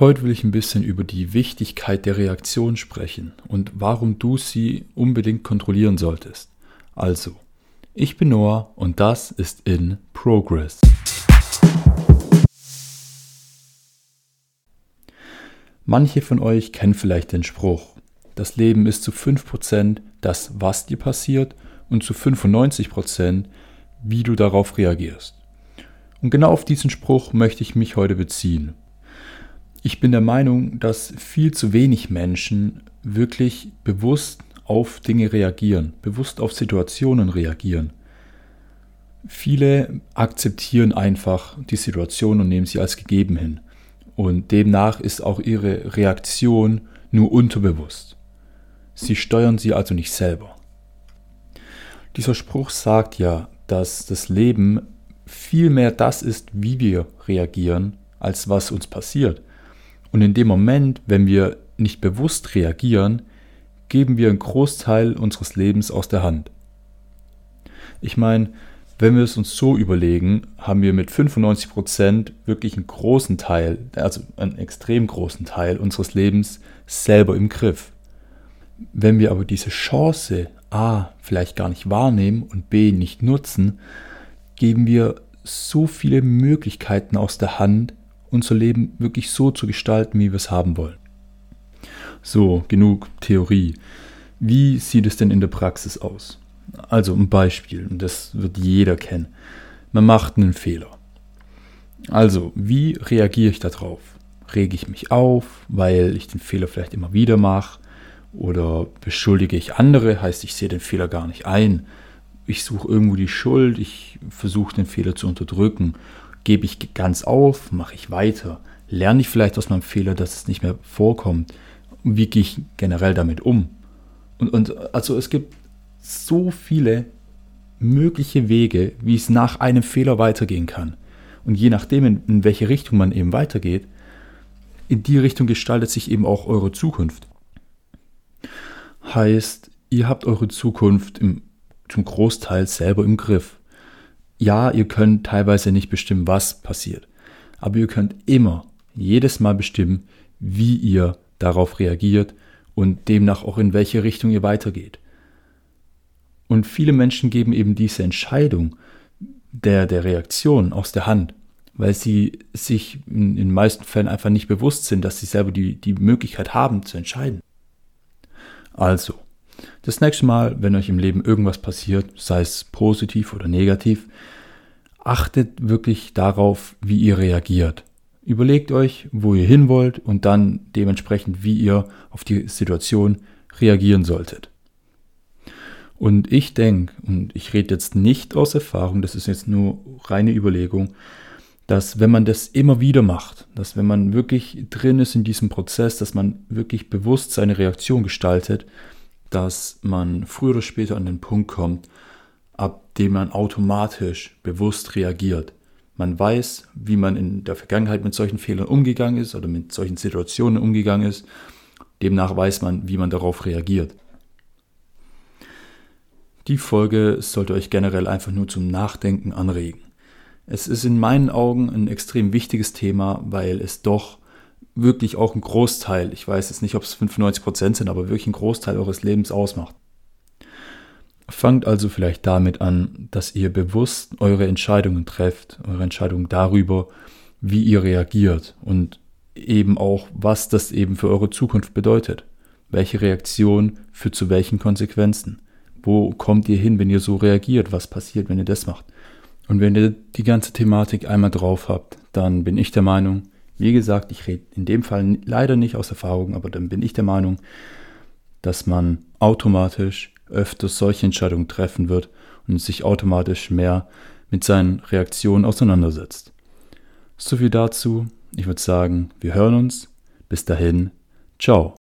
Heute will ich ein bisschen über die Wichtigkeit der Reaktion sprechen und warum du sie unbedingt kontrollieren solltest. Also, ich bin Noah und das ist in Progress. Manche von euch kennen vielleicht den Spruch, das Leben ist zu 5% das, was dir passiert und zu 95%, wie du darauf reagierst. Und genau auf diesen Spruch möchte ich mich heute beziehen. Ich bin der Meinung, dass viel zu wenig Menschen wirklich bewusst auf Dinge reagieren, bewusst auf Situationen reagieren. Viele akzeptieren einfach die Situation und nehmen sie als gegeben hin. Und demnach ist auch ihre Reaktion nur unterbewusst. Sie steuern sie also nicht selber. Dieser Spruch sagt ja, dass das Leben viel mehr das ist, wie wir reagieren, als was uns passiert. Und in dem Moment, wenn wir nicht bewusst reagieren, geben wir einen Großteil unseres Lebens aus der Hand. Ich meine, wenn wir es uns so überlegen, haben wir mit 95% wirklich einen großen Teil, also einen extrem großen Teil unseres Lebens selber im Griff. Wenn wir aber diese Chance A vielleicht gar nicht wahrnehmen und B nicht nutzen, geben wir so viele Möglichkeiten aus der Hand, unser Leben wirklich so zu gestalten, wie wir es haben wollen. So, genug Theorie. Wie sieht es denn in der Praxis aus? Also ein Beispiel, und das wird jeder kennen. Man macht einen Fehler. Also, wie reagiere ich darauf? Rege ich mich auf, weil ich den Fehler vielleicht immer wieder mache? Oder beschuldige ich andere, heißt ich sehe den Fehler gar nicht ein? Ich suche irgendwo die Schuld, ich versuche den Fehler zu unterdrücken Gebe ich ganz auf? Mache ich weiter? Lerne ich vielleicht aus meinem Fehler, dass es nicht mehr vorkommt? Wie gehe ich generell damit um? Und, und also es gibt so viele mögliche Wege, wie es nach einem Fehler weitergehen kann. Und je nachdem, in, in welche Richtung man eben weitergeht, in die Richtung gestaltet sich eben auch eure Zukunft. Heißt, ihr habt eure Zukunft im, zum Großteil selber im Griff ja, ihr könnt teilweise nicht bestimmen, was passiert. Aber ihr könnt immer, jedes Mal bestimmen, wie ihr darauf reagiert und demnach auch in welche Richtung ihr weitergeht. Und viele Menschen geben eben diese Entscheidung der, der Reaktion aus der Hand, weil sie sich in, den meisten Fällen einfach nicht bewusst sind, dass sie selber die, die Möglichkeit haben zu entscheiden. Also, das nächste Mal, wenn euch im Leben irgendwas passiert, sei es positiv oder negativ, achtet wirklich darauf, wie ihr reagiert. Überlegt euch, wo ihr hin wollt und dann dementsprechend, wie ihr auf die Situation reagieren solltet. Und ich denke, und ich rede jetzt nicht aus Erfahrung, das ist jetzt nur reine Überlegung, dass wenn man das immer wieder macht, dass wenn man wirklich drin ist in diesem Prozess, dass man wirklich bewusst seine Reaktion gestaltet, dass man früher oder später an den Punkt kommt, ab dem man automatisch bewusst reagiert. Man weiß, wie man in der Vergangenheit mit solchen Fehlern umgegangen ist oder mit solchen Situationen umgegangen ist. Demnach weiß man, wie man darauf reagiert. Die Folge sollte euch generell einfach nur zum Nachdenken anregen. Es ist in meinen Augen ein extrem wichtiges Thema, weil es doch wirklich auch ein Großteil, ich weiß jetzt nicht, ob es 95 Prozent sind, aber wirklich ein Großteil eures Lebens ausmacht. Fangt also vielleicht damit an, dass ihr bewusst eure Entscheidungen trefft, eure Entscheidungen darüber, wie ihr reagiert und eben auch, was das eben für eure Zukunft bedeutet. Welche Reaktion führt zu welchen Konsequenzen? Wo kommt ihr hin, wenn ihr so reagiert? Was passiert, wenn ihr das macht? Und wenn ihr die ganze Thematik einmal drauf habt, dann bin ich der Meinung, wie gesagt, ich rede in dem Fall leider nicht aus Erfahrung, aber dann bin ich der Meinung, dass man automatisch öfters solche Entscheidungen treffen wird und sich automatisch mehr mit seinen Reaktionen auseinandersetzt. So viel dazu. Ich würde sagen, wir hören uns. Bis dahin, ciao.